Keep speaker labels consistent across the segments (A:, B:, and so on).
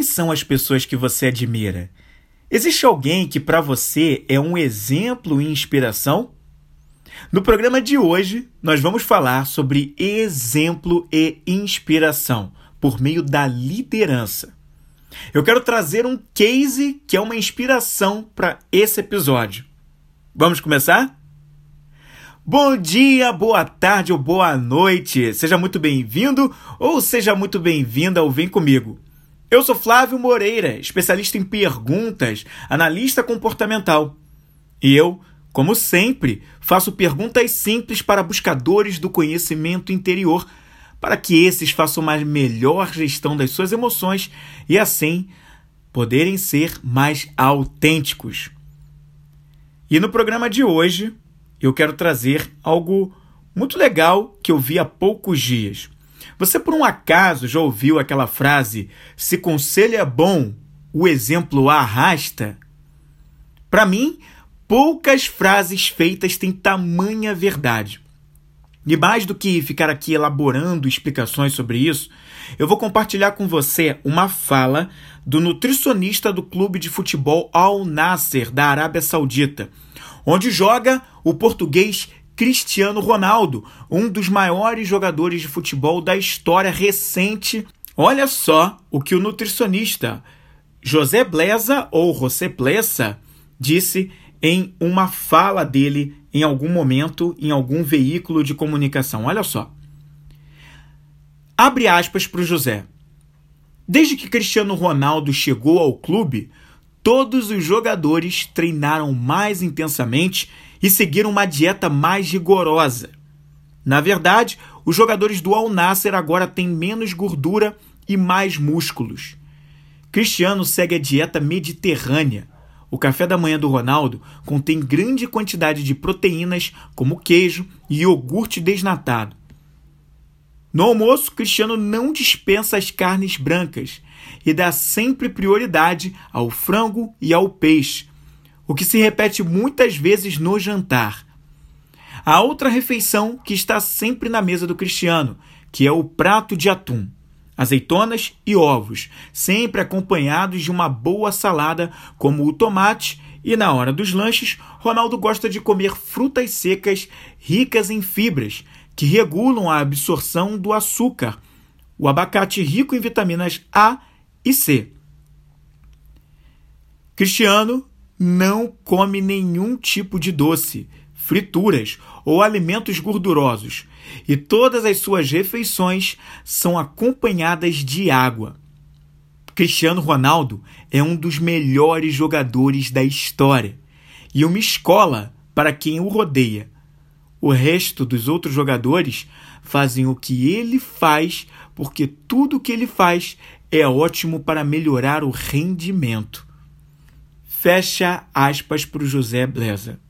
A: Quem são as pessoas que você admira? Existe alguém que para você é um exemplo e inspiração? No programa de hoje, nós vamos falar sobre exemplo e inspiração por meio da liderança. Eu quero trazer um case que é uma inspiração para esse episódio. Vamos começar? Bom dia, boa tarde ou boa noite. Seja muito bem-vindo ou seja muito bem-vinda ao Vem Comigo. Eu sou Flávio Moreira, especialista em perguntas, analista comportamental. E eu, como sempre, faço perguntas simples para buscadores do conhecimento interior, para que esses façam uma melhor gestão das suas emoções e assim poderem ser mais autênticos. E no programa de hoje, eu quero trazer algo muito legal que eu vi há poucos dias. Você por um acaso já ouviu aquela frase: se conselho é bom, o exemplo arrasta? Para mim, poucas frases feitas têm tamanha verdade. E mais do que ficar aqui elaborando explicações sobre isso, eu vou compartilhar com você uma fala do nutricionista do clube de futebol Al Nasser da Arábia Saudita, onde joga o português Cristiano Ronaldo, um dos maiores jogadores de futebol da história recente. Olha só o que o nutricionista José Blesa ou José Blesa disse em uma fala dele em algum momento em algum veículo de comunicação. Olha só. Abre aspas para o José. Desde que Cristiano Ronaldo chegou ao clube, todos os jogadores treinaram mais intensamente e seguiram uma dieta mais rigorosa. Na verdade, os jogadores do Al Nasser agora têm menos gordura e mais músculos. Cristiano segue a dieta mediterrânea. O café da manhã do Ronaldo contém grande quantidade de proteínas, como queijo e iogurte desnatado. No almoço, Cristiano não dispensa as carnes brancas e dá sempre prioridade ao frango e ao peixe, o que se repete muitas vezes no jantar. A outra refeição que está sempre na mesa do Cristiano, que é o prato de atum, azeitonas e ovos, sempre acompanhados de uma boa salada, como o tomate, e na hora dos lanches, Ronaldo gosta de comer frutas secas ricas em fibras, que regulam a absorção do açúcar, o abacate rico em vitaminas A e C. Cristiano não come nenhum tipo de doce, frituras ou alimentos gordurosos, e todas as suas refeições são acompanhadas de água. Cristiano Ronaldo é um dos melhores jogadores da história e uma escola para quem o rodeia. O resto dos outros jogadores fazem o que ele faz porque tudo o que ele faz é ótimo para melhorar o rendimento. Fecha aspas para o José Bleza.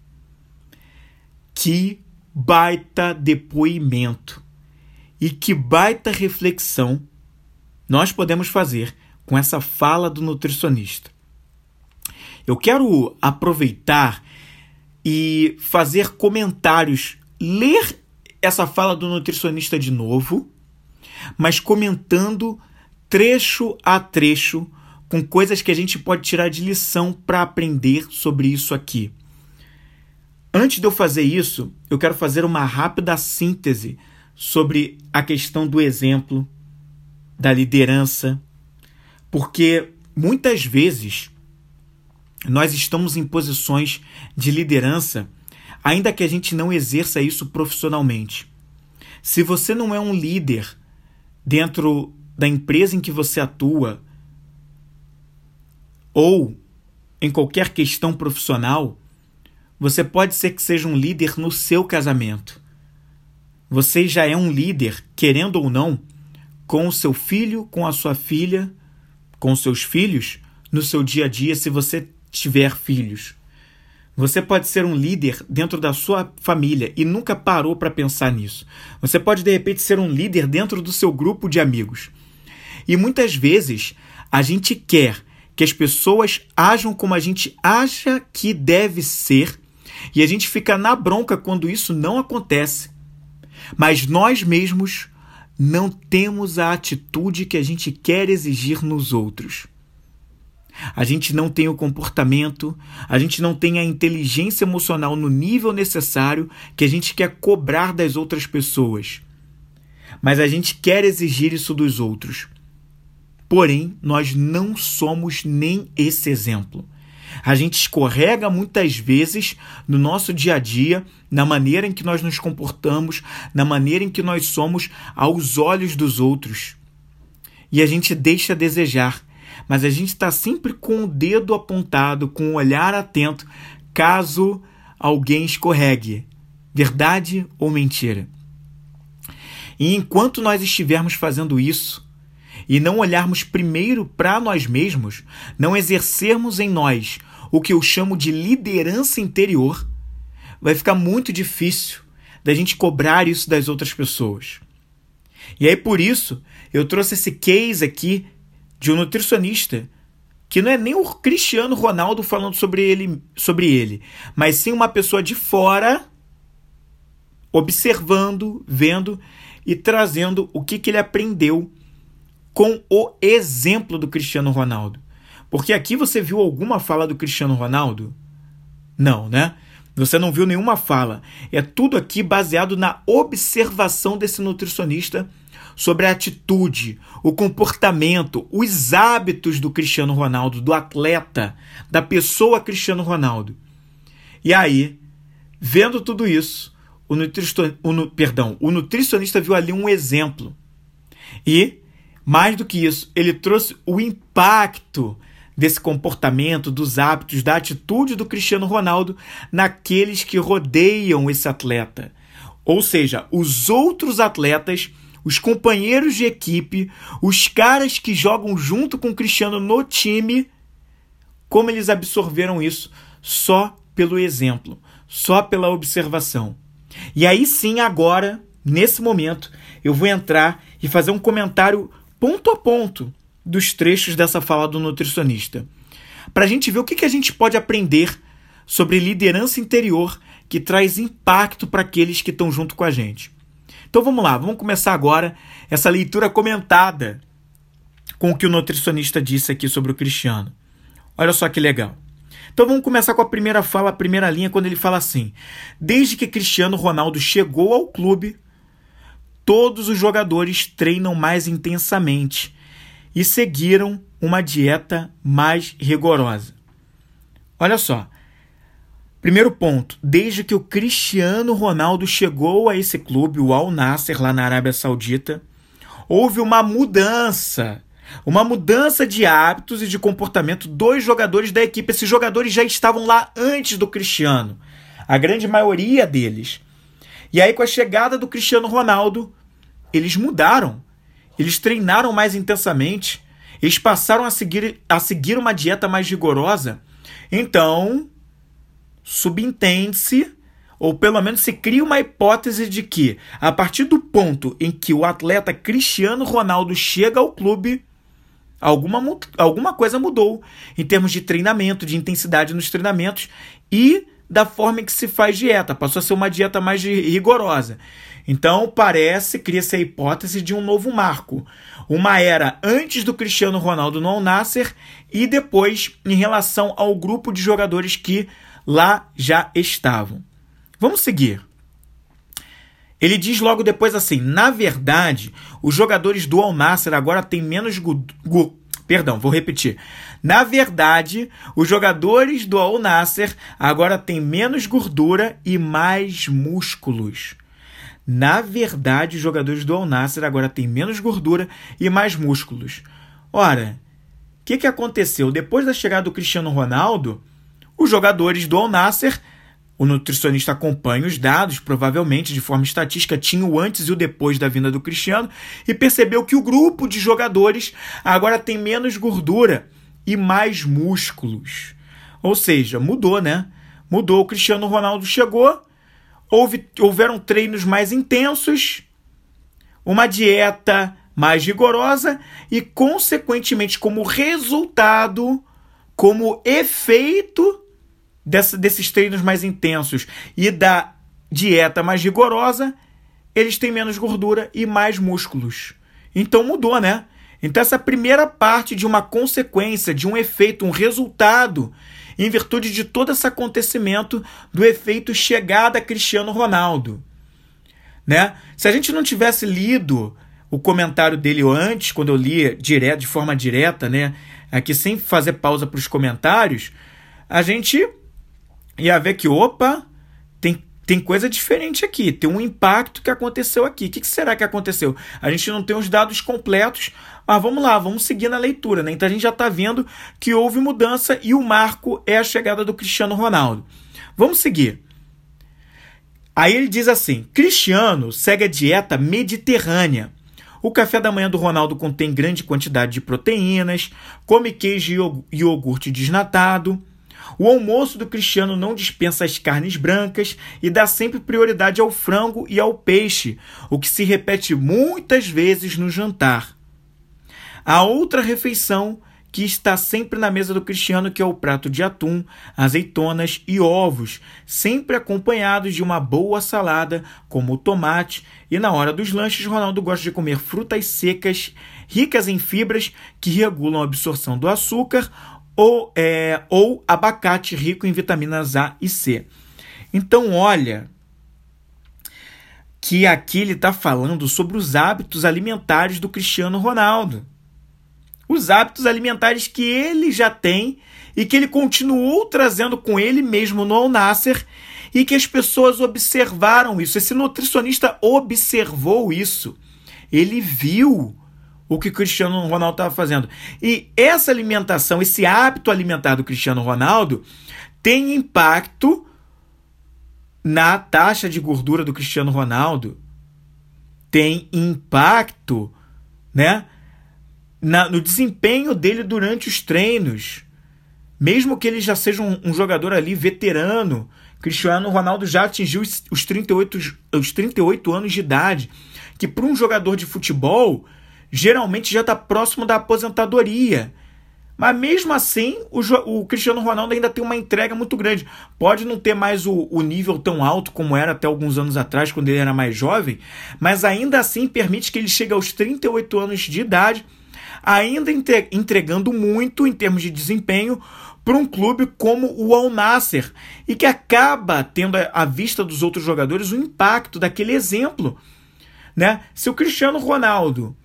A: Que baita depoimento e que baita reflexão nós podemos fazer com essa fala do nutricionista. Eu quero aproveitar e fazer comentários, ler essa fala do nutricionista de novo, mas comentando trecho a trecho com coisas que a gente pode tirar de lição para aprender sobre isso aqui. Antes de eu fazer isso, eu quero fazer uma rápida síntese sobre a questão do exemplo, da liderança, porque muitas vezes nós estamos em posições de liderança, ainda que a gente não exerça isso profissionalmente. Se você não é um líder dentro da empresa em que você atua, ou em qualquer questão profissional, você pode ser que seja um líder no seu casamento. Você já é um líder, querendo ou não, com o seu filho, com a sua filha, com seus filhos, no seu dia a dia, se você tiver filhos. Você pode ser um líder dentro da sua família e nunca parou para pensar nisso. Você pode, de repente, ser um líder dentro do seu grupo de amigos. E muitas vezes a gente quer que as pessoas ajam como a gente acha que deve ser e a gente fica na bronca quando isso não acontece. Mas nós mesmos não temos a atitude que a gente quer exigir nos outros. a gente não tem o comportamento, a gente não tem a inteligência emocional no nível necessário que a gente quer cobrar das outras pessoas. Mas a gente quer exigir isso dos outros. Porém, nós não somos nem esse exemplo. A gente escorrega muitas vezes no nosso dia a dia, na maneira em que nós nos comportamos, na maneira em que nós somos aos olhos dos outros. E a gente deixa a desejar mas a gente está sempre com o dedo apontado, com o olhar atento, caso alguém escorregue. Verdade ou mentira? E enquanto nós estivermos fazendo isso, e não olharmos primeiro para nós mesmos, não exercermos em nós o que eu chamo de liderança interior, vai ficar muito difícil da gente cobrar isso das outras pessoas. E aí por isso eu trouxe esse case aqui de um nutricionista que não é nem o Cristiano Ronaldo falando sobre ele, sobre ele, mas sim uma pessoa de fora observando, vendo e trazendo o que, que ele aprendeu com o exemplo do Cristiano Ronaldo. Porque aqui você viu alguma fala do Cristiano Ronaldo? Não, né? Você não viu nenhuma fala. É tudo aqui baseado na observação desse nutricionista sobre a atitude, o comportamento, os hábitos do Cristiano Ronaldo, do atleta, da pessoa Cristiano Ronaldo. E aí, vendo tudo isso, o, o, perdão, o nutricionista viu ali um exemplo. E, mais do que isso, ele trouxe o impacto desse comportamento, dos hábitos, da atitude do Cristiano Ronaldo naqueles que rodeiam esse atleta. Ou seja, os outros atletas os companheiros de equipe, os caras que jogam junto com o Cristiano no time, como eles absorveram isso só pelo exemplo, só pela observação. E aí sim, agora, nesse momento, eu vou entrar e fazer um comentário ponto a ponto dos trechos dessa fala do nutricionista, para a gente ver o que, que a gente pode aprender sobre liderança interior que traz impacto para aqueles que estão junto com a gente. Então vamos lá, vamos começar agora essa leitura comentada com o que o nutricionista disse aqui sobre o Cristiano. Olha só que legal. Então vamos começar com a primeira fala, a primeira linha, quando ele fala assim: Desde que Cristiano Ronaldo chegou ao clube, todos os jogadores treinam mais intensamente e seguiram uma dieta mais rigorosa. Olha só, Primeiro ponto, desde que o Cristiano Ronaldo chegou a esse clube, o Al Nasser, lá na Arábia Saudita, houve uma mudança. Uma mudança de hábitos e de comportamento dos jogadores da equipe. Esses jogadores já estavam lá antes do Cristiano. A grande maioria deles. E aí, com a chegada do Cristiano Ronaldo, eles mudaram. Eles treinaram mais intensamente. Eles passaram a seguir, a seguir uma dieta mais rigorosa. Então, subentende-se, ou pelo menos se cria uma hipótese de que, a partir do ponto em que o atleta Cristiano Ronaldo chega ao clube, alguma, alguma coisa mudou em termos de treinamento, de intensidade nos treinamentos e da forma em que se faz dieta. Passou a ser uma dieta mais rigorosa. Então parece, cria-se a hipótese de um novo marco. Uma era antes do Cristiano Ronaldo no Al Nasser e depois em relação ao grupo de jogadores que lá já estavam. Vamos seguir. Ele diz logo depois assim: na verdade, os jogadores do Al Nassr agora têm menos. Perdão, vou repetir. Na verdade, os jogadores do Al Nassr agora têm menos gordura e mais músculos. Na verdade, os jogadores do Al Nassr agora têm menos gordura e mais músculos. Ora, o que, que aconteceu? Depois da chegada do Cristiano Ronaldo, os jogadores do Al-Nasser, o nutricionista acompanha os dados, provavelmente de forma estatística, tinha o antes e o depois da vinda do Cristiano, e percebeu que o grupo de jogadores agora tem menos gordura e mais músculos. Ou seja, mudou, né? Mudou. O Cristiano Ronaldo chegou, houve, houveram treinos mais intensos, uma dieta mais rigorosa e, consequentemente, como resultado, como efeito dessa, desses treinos mais intensos e da dieta mais rigorosa, eles têm menos gordura e mais músculos. Então mudou, né? Então, essa primeira parte de uma consequência, de um efeito, um resultado, em virtude de todo esse acontecimento do efeito chegada a Cristiano Ronaldo. Né? Se a gente não tivesse lido o comentário dele antes, quando eu li direto, de forma direta, né? Aqui sem fazer pausa para os comentários, a gente ia ver que, opa, tem, tem coisa diferente aqui, tem um impacto que aconteceu aqui. O que, que será que aconteceu? A gente não tem os dados completos, mas vamos lá, vamos seguir na leitura, né? Então a gente já está vendo que houve mudança e o marco é a chegada do Cristiano Ronaldo. Vamos seguir. Aí ele diz assim: Cristiano segue a dieta mediterrânea o café da manhã do Ronaldo contém grande quantidade de proteínas, come queijo e iogurte desnatado. O almoço do Cristiano não dispensa as carnes brancas e dá sempre prioridade ao frango e ao peixe, o que se repete muitas vezes no jantar. A outra refeição que está sempre na mesa do Cristiano, que é o prato de atum, azeitonas e ovos, sempre acompanhados de uma boa salada, como o tomate, e na hora dos lanches, Ronaldo gosta de comer frutas secas, ricas em fibras que regulam a absorção do açúcar, ou, é, ou abacate rico em vitaminas A e C. Então, olha que aqui ele está falando sobre os hábitos alimentares do Cristiano Ronaldo os hábitos alimentares que ele já tem e que ele continuou trazendo com ele mesmo no Al-Nasser e que as pessoas observaram isso. Esse nutricionista observou isso. Ele viu o que Cristiano Ronaldo estava fazendo. E essa alimentação, esse hábito alimentar do Cristiano Ronaldo tem impacto na taxa de gordura do Cristiano Ronaldo. Tem impacto, né? Na, no desempenho dele durante os treinos. Mesmo que ele já seja um, um jogador ali veterano, Cristiano Ronaldo já atingiu os 38, os 38 anos de idade, que para um jogador de futebol geralmente já está próximo da aposentadoria. Mas mesmo assim, o, o, Cristiano Ronaldo ainda tem uma entrega muito grande. Pode não ter mais o, o, nível tão alto como era até alguns anos atrás, quando ele era mais jovem, mas ainda assim permite que ele chegue aos 38 anos de idade ainda entregando muito em termos de desempenho para um clube como o Al Nasser e que acaba tendo à vista dos outros jogadores o impacto daquele exemplo. Né? Se o Cristiano Ronaldo,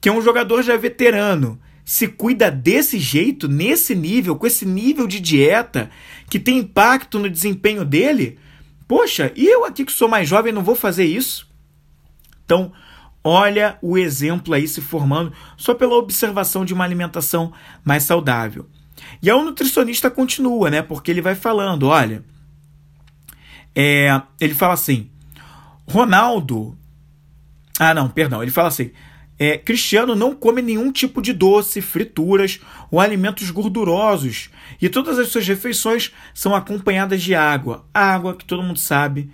A: que é um jogador já veterano, se cuida desse jeito, nesse nível, com esse nível de dieta que tem impacto no desempenho dele, poxa, e eu aqui que sou mais jovem não vou fazer isso? Então, Olha o exemplo aí se formando só pela observação de uma alimentação mais saudável. E aí o nutricionista continua, né? Porque ele vai falando, olha, é, ele fala assim, Ronaldo, ah não, perdão, ele fala assim, é, Cristiano não come nenhum tipo de doce, frituras ou alimentos gordurosos e todas as suas refeições são acompanhadas de água. Água que todo mundo sabe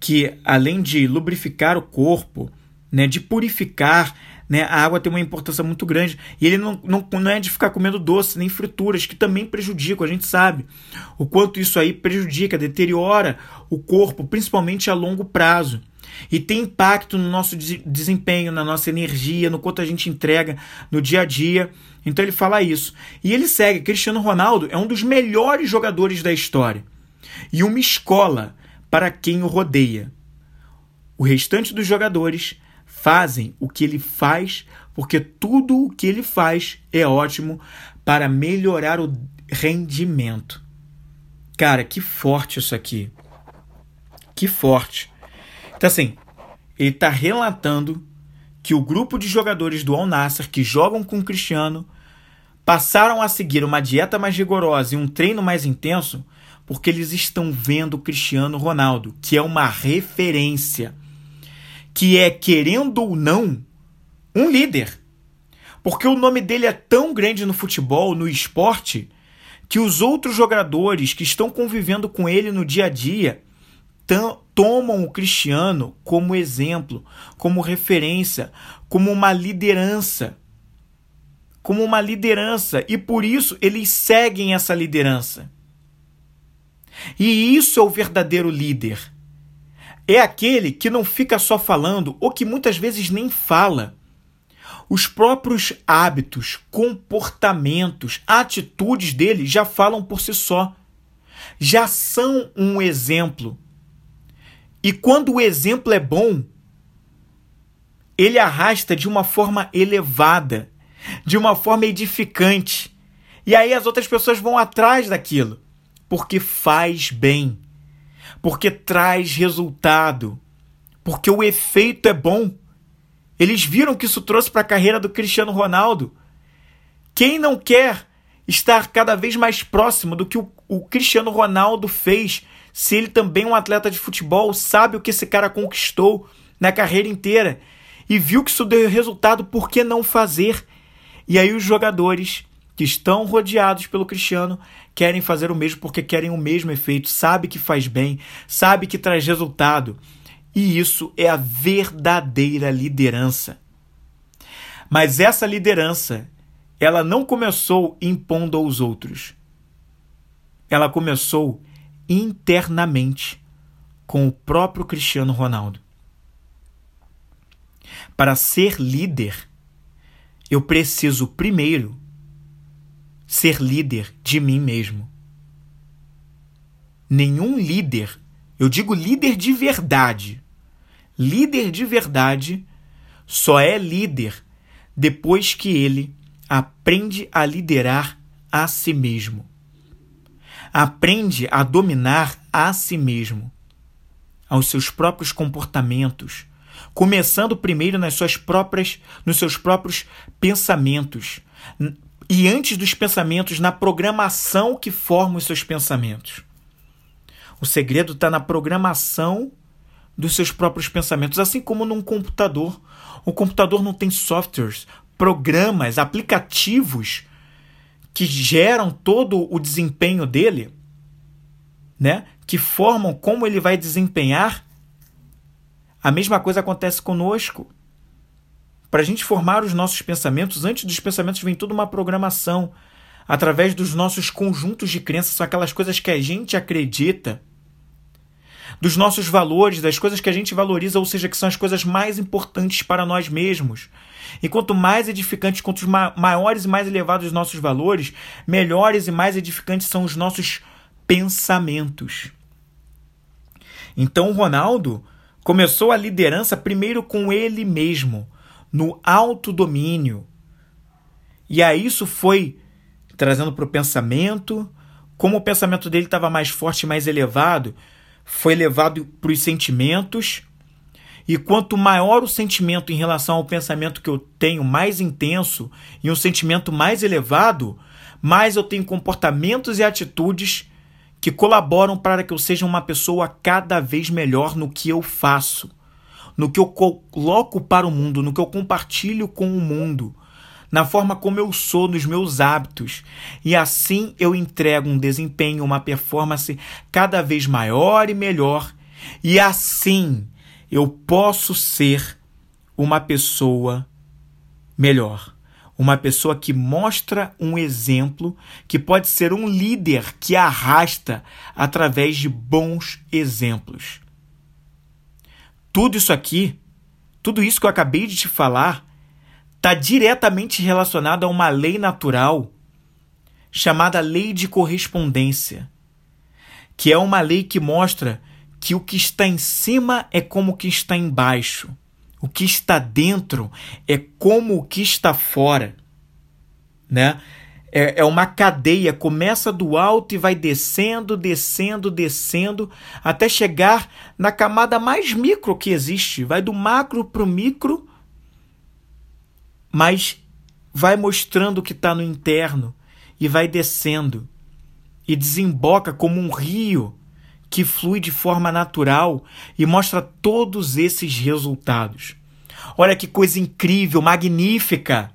A: que além de lubrificar o corpo, né, de purificar. Né, a água tem uma importância muito grande. E ele não, não, não é de ficar comendo doce nem frituras, que também prejudicam, a gente sabe. O quanto isso aí prejudica, deteriora o corpo, principalmente a longo prazo. E tem impacto no nosso desempenho, na nossa energia, no quanto a gente entrega no dia a dia. Então ele fala isso. E ele segue: Cristiano Ronaldo é um dos melhores jogadores da história e uma escola para quem o rodeia. O restante dos jogadores fazem o que ele faz, porque tudo o que ele faz é ótimo para melhorar o rendimento. Cara, que forte isso aqui. Que forte. Então, assim, ele está relatando que o grupo de jogadores do Al Nassr que jogam com o Cristiano passaram a seguir uma dieta mais rigorosa e um treino mais intenso porque eles estão vendo o Cristiano Ronaldo, que é uma referência que é, querendo ou não, um líder. Porque o nome dele é tão grande no futebol, no esporte, que os outros jogadores que estão convivendo com ele no dia a dia tomam o Cristiano como exemplo, como referência, como uma liderança. Como uma liderança. E por isso eles seguem essa liderança. E isso é o verdadeiro líder é aquele que não fica só falando ou que muitas vezes nem fala. Os próprios hábitos, comportamentos, atitudes dele já falam por si só. Já são um exemplo. E quando o exemplo é bom, ele arrasta de uma forma elevada, de uma forma edificante. E aí as outras pessoas vão atrás daquilo, porque faz bem, porque traz resultado, porque o efeito é bom. Eles viram que isso trouxe para a carreira do Cristiano Ronaldo. Quem não quer estar cada vez mais próximo do que o, o Cristiano Ronaldo fez, se ele também é um atleta de futebol, sabe o que esse cara conquistou na carreira inteira e viu que isso deu resultado, por que não fazer? E aí os jogadores que estão rodeados pelo Cristiano querem fazer o mesmo porque querem o mesmo efeito, sabe que faz bem, sabe que traz resultado. E isso é a verdadeira liderança. Mas essa liderança, ela não começou impondo aos outros. Ela começou internamente com o próprio Cristiano Ronaldo. Para ser líder, eu preciso primeiro ser líder de mim mesmo. Nenhum líder eu digo líder de verdade. Líder de verdade só é líder depois que ele aprende a liderar a si mesmo. Aprende a dominar a si mesmo, aos seus próprios comportamentos, começando primeiro nas suas próprias, nos seus próprios pensamentos, e antes dos pensamentos, na programação que forma os seus pensamentos. O segredo está na programação dos seus próprios pensamentos, assim como num computador. O computador não tem softwares, programas, aplicativos que geram todo o desempenho dele, né? Que formam como ele vai desempenhar. A mesma coisa acontece conosco. Para a gente formar os nossos pensamentos, antes dos pensamentos vem toda uma programação através dos nossos conjuntos de crenças, são aquelas coisas que a gente acredita dos nossos valores, das coisas que a gente valoriza, ou seja, que são as coisas mais importantes para nós mesmos. E quanto mais edificantes, quanto maiores e mais elevados os nossos valores, melhores e mais edificantes são os nossos pensamentos. Então, Ronaldo começou a liderança primeiro com ele mesmo, no autodomínio. E aí isso foi trazendo para o pensamento, como o pensamento dele estava mais forte mais elevado, foi levado para os sentimentos. E quanto maior o sentimento em relação ao pensamento que eu tenho, mais intenso e um sentimento mais elevado, mais eu tenho comportamentos e atitudes que colaboram para que eu seja uma pessoa cada vez melhor no que eu faço, no que eu coloco para o mundo, no que eu compartilho com o mundo na forma como eu sou, nos meus hábitos. E assim eu entrego um desempenho, uma performance cada vez maior e melhor. E assim eu posso ser uma pessoa melhor. Uma pessoa que mostra um exemplo, que pode ser um líder que arrasta através de bons exemplos. Tudo isso aqui, tudo isso que eu acabei de te falar, está diretamente relacionado a uma lei natural chamada lei de correspondência, que é uma lei que mostra que o que está em cima é como o que está embaixo, o que está dentro é como o que está fora, né? É, é uma cadeia, começa do alto e vai descendo, descendo, descendo, até chegar na camada mais micro que existe. Vai do macro para o micro mas vai mostrando o que está no interno e vai descendo e desemboca como um rio que flui de forma natural e mostra todos esses resultados. Olha que coisa incrível, magnífica,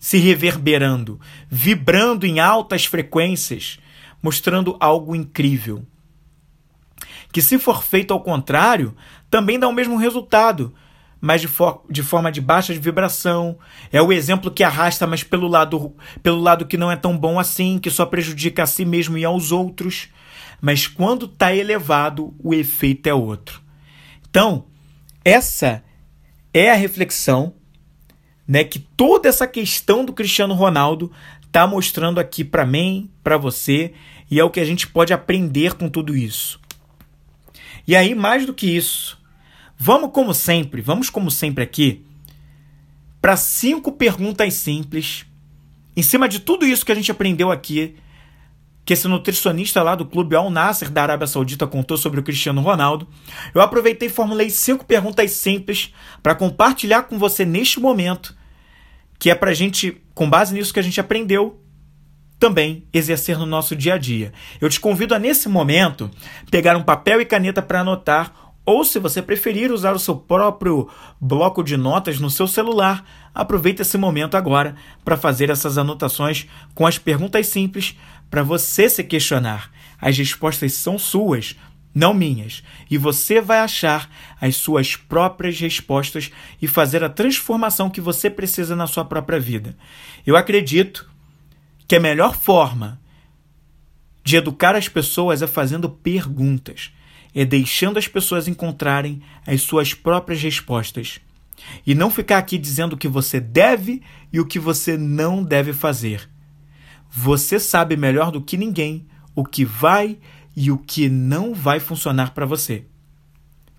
A: se reverberando, vibrando em altas frequências, mostrando algo incrível. Que, se for feito ao contrário, também dá o mesmo resultado, mas de, de forma de baixa de vibração. É o exemplo que arrasta, mas pelo lado, pelo lado que não é tão bom assim, que só prejudica a si mesmo e aos outros. Mas quando está elevado, o efeito é outro. Então, essa é a reflexão né, que toda essa questão do Cristiano Ronaldo está mostrando aqui para mim, para você, e é o que a gente pode aprender com tudo isso. E aí, mais do que isso, vamos como sempre, vamos como sempre aqui para cinco perguntas simples em cima de tudo isso que a gente aprendeu aqui, que esse nutricionista lá do clube Al Nasser da Arábia Saudita contou sobre o Cristiano Ronaldo, eu aproveitei e formulei cinco perguntas simples para compartilhar com você neste momento, que é para a gente, com base nisso que a gente aprendeu, também exercer no nosso dia a dia. Eu te convido a, nesse momento, pegar um papel e caneta para anotar, ou se você preferir usar o seu próprio bloco de notas no seu celular, aproveite esse momento agora para fazer essas anotações com as perguntas simples para você se questionar. As respostas são suas, não minhas, e você vai achar as suas próprias respostas e fazer a transformação que você precisa na sua própria vida. Eu acredito que a melhor forma de educar as pessoas é fazendo perguntas, é deixando as pessoas encontrarem as suas próprias respostas. E não ficar aqui dizendo o que você deve e o que você não deve fazer. Você sabe melhor do que ninguém o que vai o que não vai funcionar para você.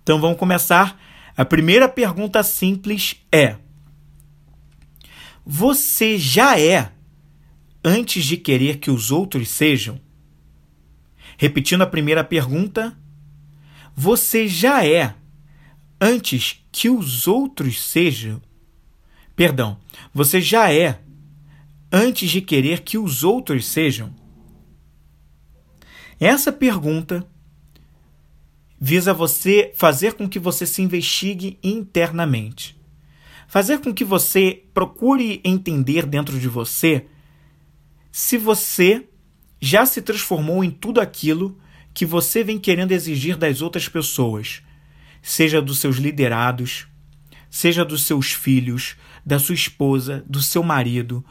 A: Então vamos começar. A primeira pergunta simples é: Você já é antes de querer que os outros sejam? Repetindo a primeira pergunta, você já é antes que os outros sejam? Perdão, você já é antes de querer que os outros sejam? Essa pergunta visa você fazer com que você se investigue internamente. Fazer com que você procure entender dentro de você se você já se transformou em tudo aquilo que você vem querendo exigir das outras pessoas, seja dos seus liderados, seja dos seus filhos, da sua esposa, do seu marido,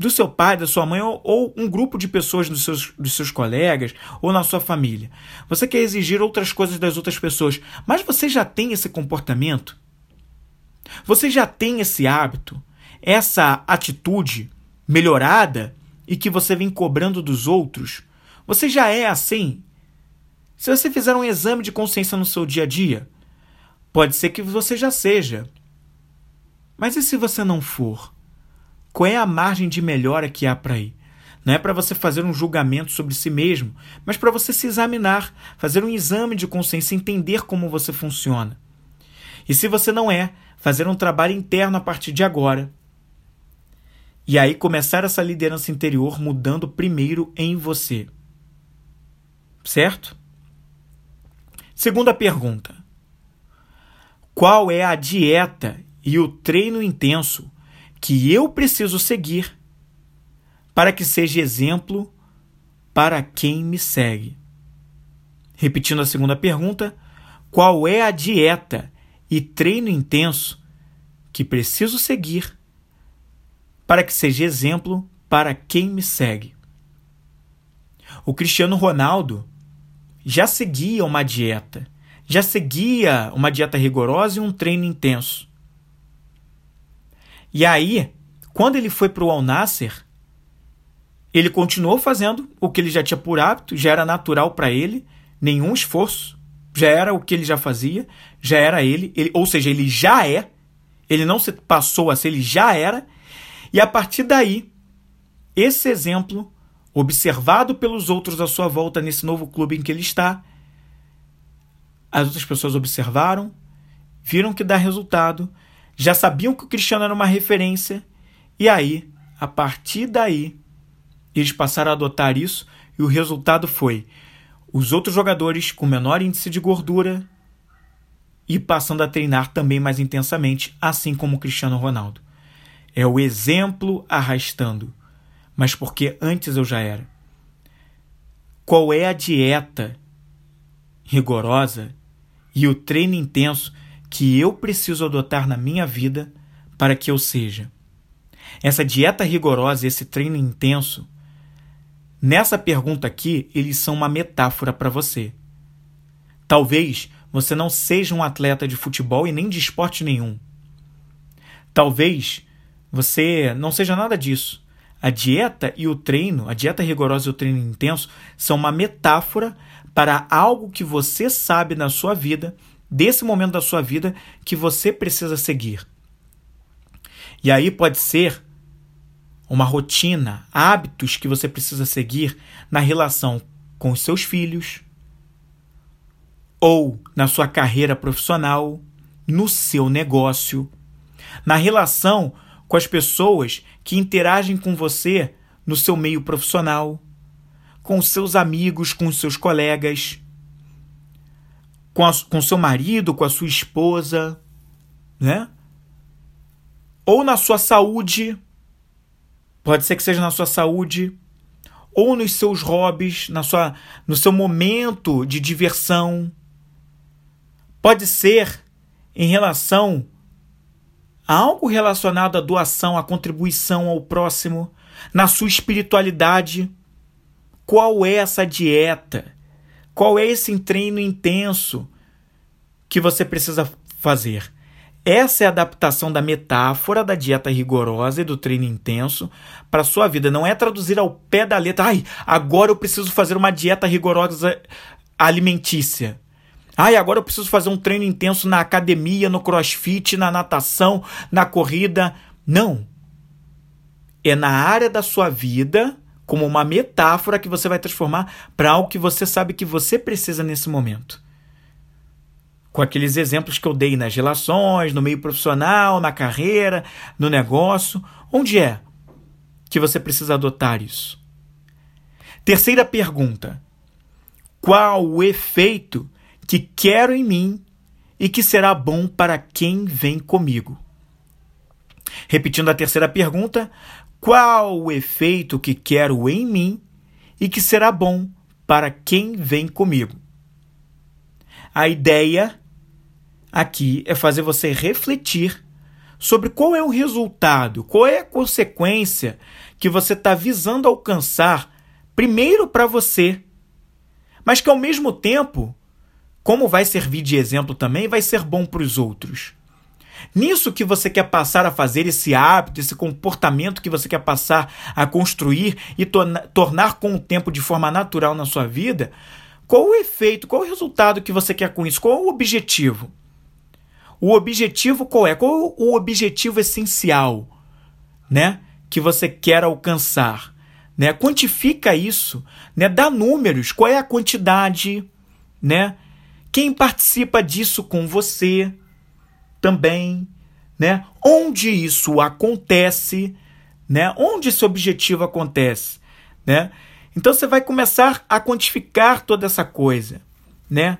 A: do seu pai, da sua mãe ou, ou, um grupo de pessoas dos seus, dos seus colegas ou na sua família. Você quer exigir outras coisas das outras pessoas, mas você já tem esse comportamento? Você já tem esse hábito, essa atitude melhorada e que você vem cobrando dos outros, você já é assim? Se você fizer um exame de consciência no seu dia a dia, pode ser que você já seja. Mas e se você não for? Qual é a margem de melhora que há para ir? Não é para você fazer um julgamento sobre si mesmo, mas para você se examinar, fazer um exame de consciência, entender como você funciona. E se você não é, fazer um trabalho interno a partir de agora e aí começar essa liderança interior mudando primeiro em você. Certo? Segunda pergunta: Qual é a dieta e o treino intenso que eu preciso seguir para que seja exemplo para quem me segue? Repetindo a segunda pergunta: Qual é a dieta e treino intenso que preciso seguir para que seja exemplo para quem me segue. O Cristiano Ronaldo já seguia uma dieta, já seguia uma dieta rigorosa e um treino intenso. E aí, quando ele foi para o Al Nasser, ele continuou fazendo o que ele já tinha por hábito, já era natural para ele, nenhum esforço, já era o que ele já fazia, já era ele, ele, ou seja, ele já é, ele não se passou a ser, ele já era, e a partir daí, esse exemplo, observado pelos outros à sua volta nesse novo clube em que ele está, as outras pessoas observaram, viram que dá resultado, já sabiam que o Cristiano era uma referência, e aí, a partir daí, eles passaram a adotar isso e o resultado foi os outros jogadores com menor índice de gordura e passando a treinar também mais intensamente, assim como o Cristiano Ronaldo. É o exemplo arrastando, mas porque antes eu já era. Qual é a dieta rigorosa e o treino intenso que eu preciso adotar na minha vida para que eu seja? Essa dieta rigorosa, esse treino intenso, nessa pergunta aqui, eles são uma metáfora para você. Talvez você não seja um atleta de futebol e nem de esporte nenhum. Talvez você não seja nada disso. A dieta e o treino, a dieta rigorosa e o treino intenso, são uma metáfora para algo que você sabe na sua vida, desse momento da sua vida, que você precisa seguir. E aí pode ser uma rotina, hábitos que você precisa seguir na relação com os seus filhos, ou na sua carreira profissional, no seu negócio, na relação com as pessoas que interagem com você no seu meio profissional, com seus amigos, com seus colegas, com, a, com seu marido, com a sua esposa, né? Ou na sua saúde, pode ser que seja na sua saúde, ou nos seus hobbies, na sua, no seu momento de diversão. Pode ser em relação a algo relacionado à doação, à contribuição ao próximo, na sua espiritualidade. Qual é essa dieta? Qual é esse treino intenso que você precisa fazer? Essa é a adaptação da metáfora da dieta rigorosa e do treino intenso para a sua vida. Não é traduzir ao pé da letra. Ai, agora eu preciso fazer uma dieta rigorosa alimentícia. Ai, agora eu preciso fazer um treino intenso na academia, no crossfit, na natação, na corrida. Não. É na área da sua vida, como uma metáfora que você vai transformar para algo que você sabe que você precisa nesse momento com aqueles exemplos que eu dei nas relações, no meio profissional, na carreira, no negócio. Onde é que você precisa adotar isso? Terceira pergunta: qual o efeito que quero em mim e que será bom para quem vem comigo? Repetindo a terceira pergunta: qual o efeito que quero em mim e que será bom para quem vem comigo? A ideia aqui é fazer você refletir sobre qual é o resultado, qual é a consequência que você está visando alcançar, primeiro para você, mas que ao mesmo tempo, como vai servir de exemplo também, vai ser bom para os outros. Nisso que você quer passar a fazer, esse hábito, esse comportamento que você quer passar a construir e tornar com o tempo de forma natural na sua vida, qual o efeito, qual o resultado que você quer com isso? Qual o objetivo? O objetivo qual é? Qual o objetivo essencial, né, que você quer alcançar? Né? Quantifica isso, né? Dá números, qual é a quantidade, né? Quem participa disso com você também, né? Onde isso acontece, né? Onde esse objetivo acontece, né? Então você vai começar a quantificar toda essa coisa, né?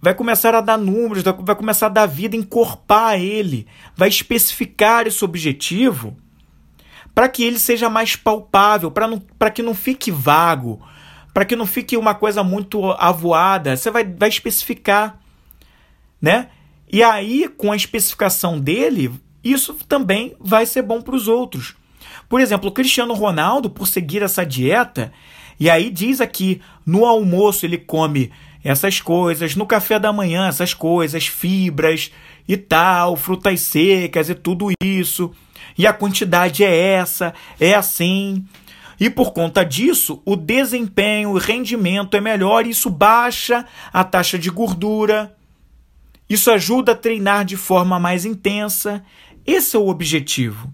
A: vai começar a dar números, vai começar a dar vida, encorpar ele, vai especificar esse objetivo para que ele seja mais palpável, para que não fique vago, para que não fique uma coisa muito avoada. Você vai, vai especificar, né? E aí, com a especificação dele, isso também vai ser bom para os outros. Por exemplo, o Cristiano Ronaldo, por seguir essa dieta, e aí diz aqui, no almoço ele come essas coisas, no café da manhã, essas coisas, fibras e tal, frutas secas e tudo isso. E a quantidade é essa, é assim. E por conta disso, o desempenho, o rendimento é melhor, isso baixa a taxa de gordura. Isso ajuda a treinar de forma mais intensa. Esse é o objetivo,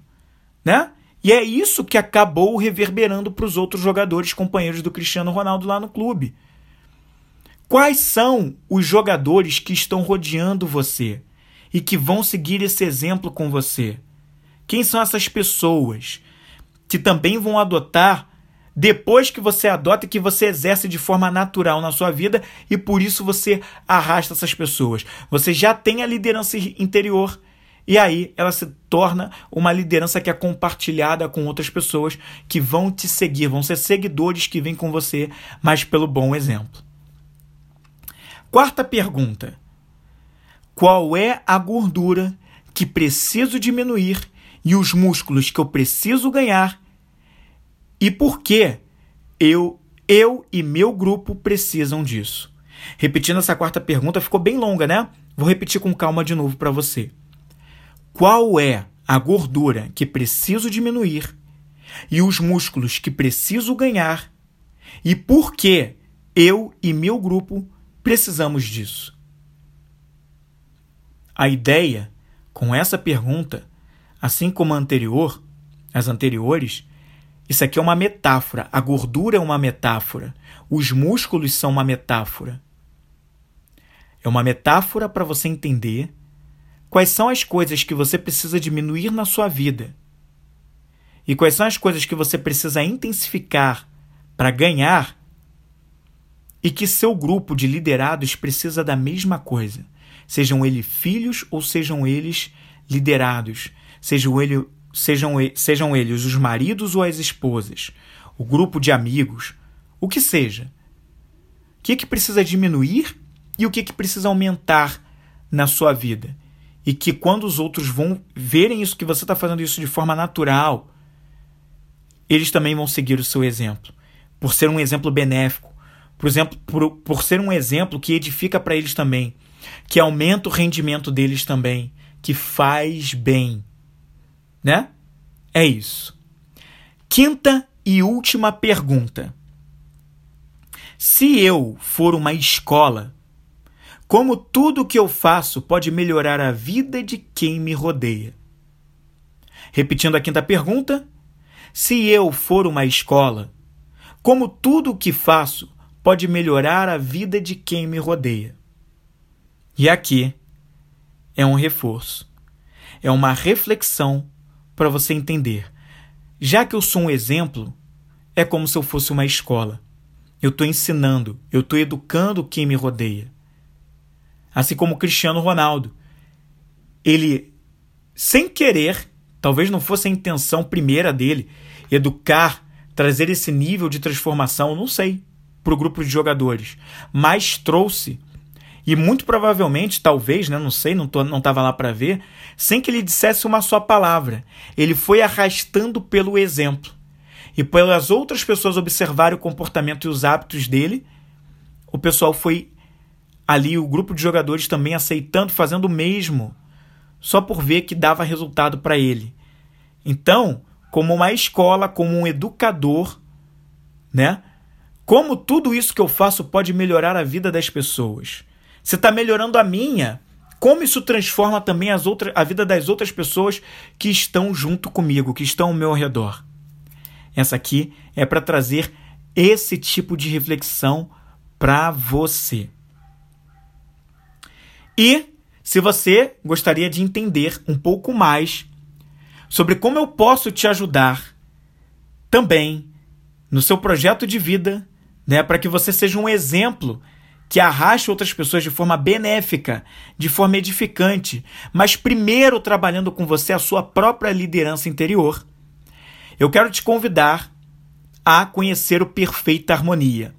A: né? E é isso que acabou reverberando para os outros jogadores, companheiros do Cristiano Ronaldo lá no clube. Quais são os jogadores que estão rodeando você e que vão seguir esse exemplo com você? Quem são essas pessoas que também vão adotar depois que você adota e que você exerce de forma natural na sua vida e por isso você arrasta essas pessoas? Você já tem a liderança interior e aí ela se torna uma liderança que é compartilhada com outras pessoas que vão te seguir, vão ser seguidores que vêm com você, mas pelo bom exemplo. Quarta pergunta: Qual é a gordura que preciso diminuir e os músculos que eu preciso ganhar? E por que eu, eu e meu grupo precisam disso? Repetindo essa quarta pergunta, ficou bem longa, né? Vou repetir com calma de novo para você. Qual é a gordura que preciso diminuir e os músculos que preciso ganhar e por que eu e meu grupo precisamos disso. A ideia com essa pergunta, assim como a anterior, as anteriores, isso aqui é uma metáfora. A gordura é uma metáfora. Os músculos são uma metáfora. É uma metáfora para você entender quais são as coisas que você precisa diminuir na sua vida e quais são as coisas que você precisa intensificar para ganhar e que seu grupo de liderados precisa da mesma coisa sejam eles filhos ou sejam eles liderados, sejam, ele, sejam, sejam eles os maridos ou as esposas, o grupo de amigos, o que seja. O que, é que precisa diminuir e o que, é que precisa aumentar na sua vida? E que quando os outros vão verem isso, que você está fazendo isso de forma natural, eles também vão seguir o seu exemplo. Por ser um exemplo benéfico, por, exemplo, por, por ser um exemplo que edifica para eles também que aumenta o rendimento deles também, que faz bem. Né? É isso. Quinta e última pergunta. Se eu for uma escola, como tudo que eu faço pode melhorar a vida de quem me rodeia? Repetindo a quinta pergunta, se eu for uma escola, como tudo o que faço pode melhorar a vida de quem me rodeia? E aqui é um reforço, é uma reflexão para você entender. Já que eu sou um exemplo, é como se eu fosse uma escola. Eu estou ensinando, eu estou educando quem me rodeia. Assim como Cristiano Ronaldo. Ele, sem querer, talvez não fosse a intenção primeira dele, educar, trazer esse nível de transformação, não sei, para o grupo de jogadores, mas trouxe e muito provavelmente, talvez, né, não sei, não tô, não estava lá para ver, sem que ele dissesse uma só palavra. Ele foi arrastando pelo exemplo. E pelas outras pessoas observarem o comportamento e os hábitos dele, o pessoal foi ali, o grupo de jogadores também aceitando, fazendo o mesmo, só por ver que dava resultado para ele. Então, como uma escola, como um educador, né? Como tudo isso que eu faço pode melhorar a vida das pessoas? Você está melhorando a minha. Como isso transforma também as outras, a vida das outras pessoas que estão junto comigo, que estão ao meu redor? Essa aqui é para trazer esse tipo de reflexão para você. E se você gostaria de entender um pouco mais sobre como eu posso te ajudar também no seu projeto de vida, né, para que você seja um exemplo que arraste outras pessoas de forma benéfica, de forma edificante, mas primeiro trabalhando com você a sua própria liderança interior. Eu quero te convidar a conhecer o Perfeita Harmonia.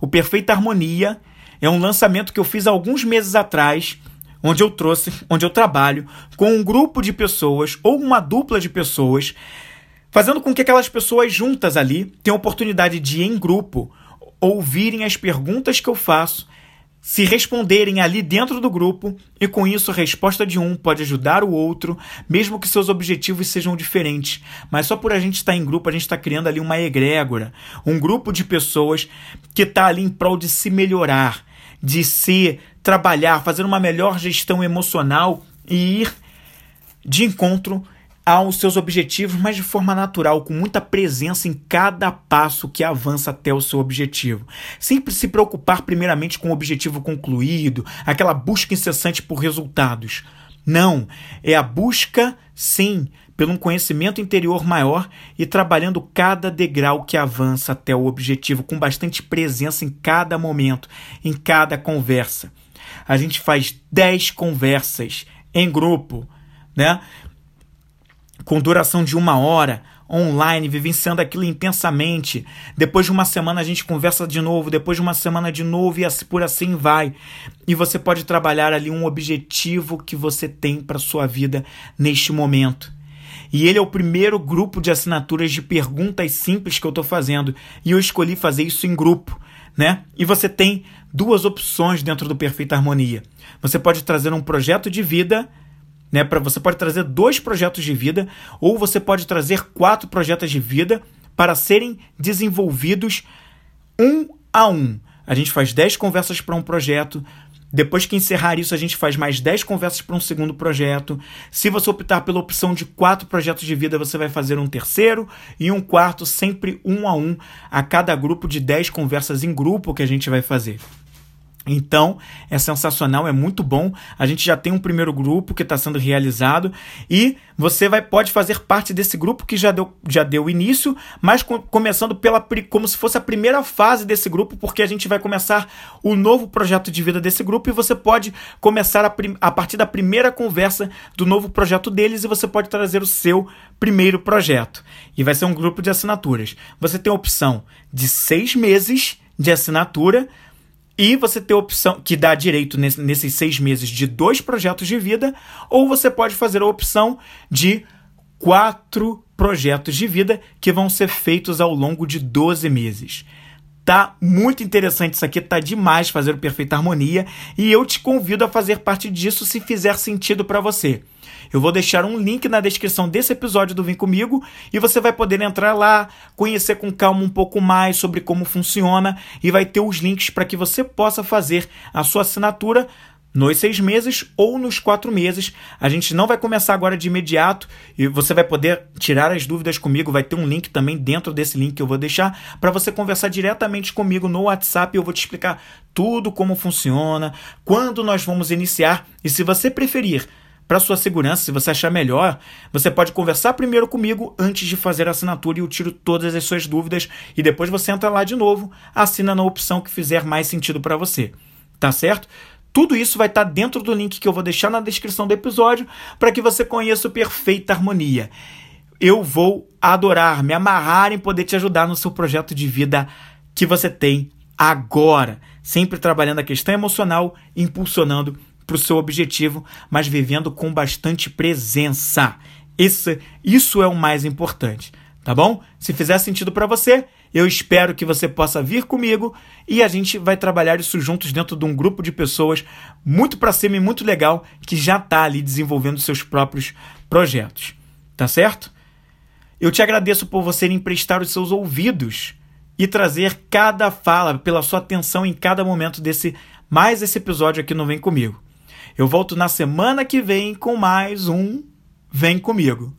A: O Perfeita Harmonia é um lançamento que eu fiz alguns meses atrás, onde eu trouxe, onde eu trabalho com um grupo de pessoas ou uma dupla de pessoas, fazendo com que aquelas pessoas juntas ali tenham oportunidade de em grupo ouvirem as perguntas que eu faço, se responderem ali dentro do grupo, e com isso a resposta de um pode ajudar o outro, mesmo que seus objetivos sejam diferentes. Mas só por a gente estar em grupo, a gente está criando ali uma egrégora, um grupo de pessoas que está ali em prol de se melhorar, de se trabalhar, fazer uma melhor gestão emocional e ir de encontro aos seus objetivos, mas de forma natural, com muita presença em cada passo que avança até o seu objetivo. Sempre se preocupar primeiramente com o objetivo concluído, aquela busca incessante por resultados. Não, é a busca, sim, pelo um conhecimento interior maior e trabalhando cada degrau que avança até o objetivo, com bastante presença em cada momento, em cada conversa. A gente faz 10 conversas em grupo, né? Com duração de uma hora, online, vivenciando aquilo intensamente. Depois de uma semana a gente conversa de novo, depois de uma semana de novo e assim, por assim vai. E você pode trabalhar ali um objetivo que você tem para sua vida neste momento. E ele é o primeiro grupo de assinaturas de perguntas simples que eu estou fazendo. E eu escolhi fazer isso em grupo, né? E você tem duas opções dentro do Perfeita Harmonia. Você pode trazer um projeto de vida né? Para você pode trazer dois projetos de vida ou você pode trazer quatro projetos de vida para serem desenvolvidos um a um. A gente faz 10 conversas para um projeto. Depois que encerrar isso, a gente faz mais 10 conversas para um segundo projeto. Se você optar pela opção de quatro projetos de vida, você vai fazer um terceiro e um quarto, sempre um a um, a cada grupo de 10 conversas em grupo que a gente vai fazer. Então, é sensacional, é muito bom. A gente já tem um primeiro grupo que está sendo realizado e você vai pode fazer parte desse grupo que já deu, já deu início, mas com, começando pela como se fosse a primeira fase desse grupo, porque a gente vai começar o novo projeto de vida desse grupo e você pode começar a, a partir da primeira conversa do novo projeto deles e você pode trazer o seu primeiro projeto. E vai ser um grupo de assinaturas. Você tem a opção de seis meses de assinatura e você tem a opção que dá direito nesse, nesses seis meses de dois projetos de vida, ou você pode fazer a opção de quatro projetos de vida que vão ser feitos ao longo de 12 meses. Tá muito interessante isso aqui, tá demais fazer o Perfeita Harmonia e eu te convido a fazer parte disso se fizer sentido para você. Eu vou deixar um link na descrição desse episódio do Vem Comigo e você vai poder entrar lá, conhecer com calma um pouco mais sobre como funciona e vai ter os links para que você possa fazer a sua assinatura nos seis meses ou nos quatro meses. A gente não vai começar agora de imediato e você vai poder tirar as dúvidas comigo. Vai ter um link também dentro desse link que eu vou deixar para você conversar diretamente comigo no WhatsApp. Eu vou te explicar tudo como funciona, quando nós vamos iniciar e se você preferir. Para sua segurança, se você achar melhor, você pode conversar primeiro comigo antes de fazer a assinatura e eu tiro todas as suas dúvidas e depois você entra lá de novo, assina na opção que fizer mais sentido para você. Tá certo? Tudo isso vai estar tá dentro do link que eu vou deixar na descrição do episódio para que você conheça o Perfeita Harmonia. Eu vou adorar, me amarrar em poder te ajudar no seu projeto de vida que você tem agora. Sempre trabalhando a questão emocional, impulsionando para o seu objetivo, mas vivendo com bastante presença. Isso, é o mais importante, tá bom? Se fizer sentido para você, eu espero que você possa vir comigo e a gente vai trabalhar isso juntos dentro de um grupo de pessoas muito para cima e muito legal que já está ali desenvolvendo seus próprios projetos. Tá certo? Eu te agradeço por você emprestar os seus ouvidos e trazer cada fala pela sua atenção em cada momento desse mais esse episódio aqui no Vem Comigo. Eu volto na semana que vem com mais um Vem Comigo.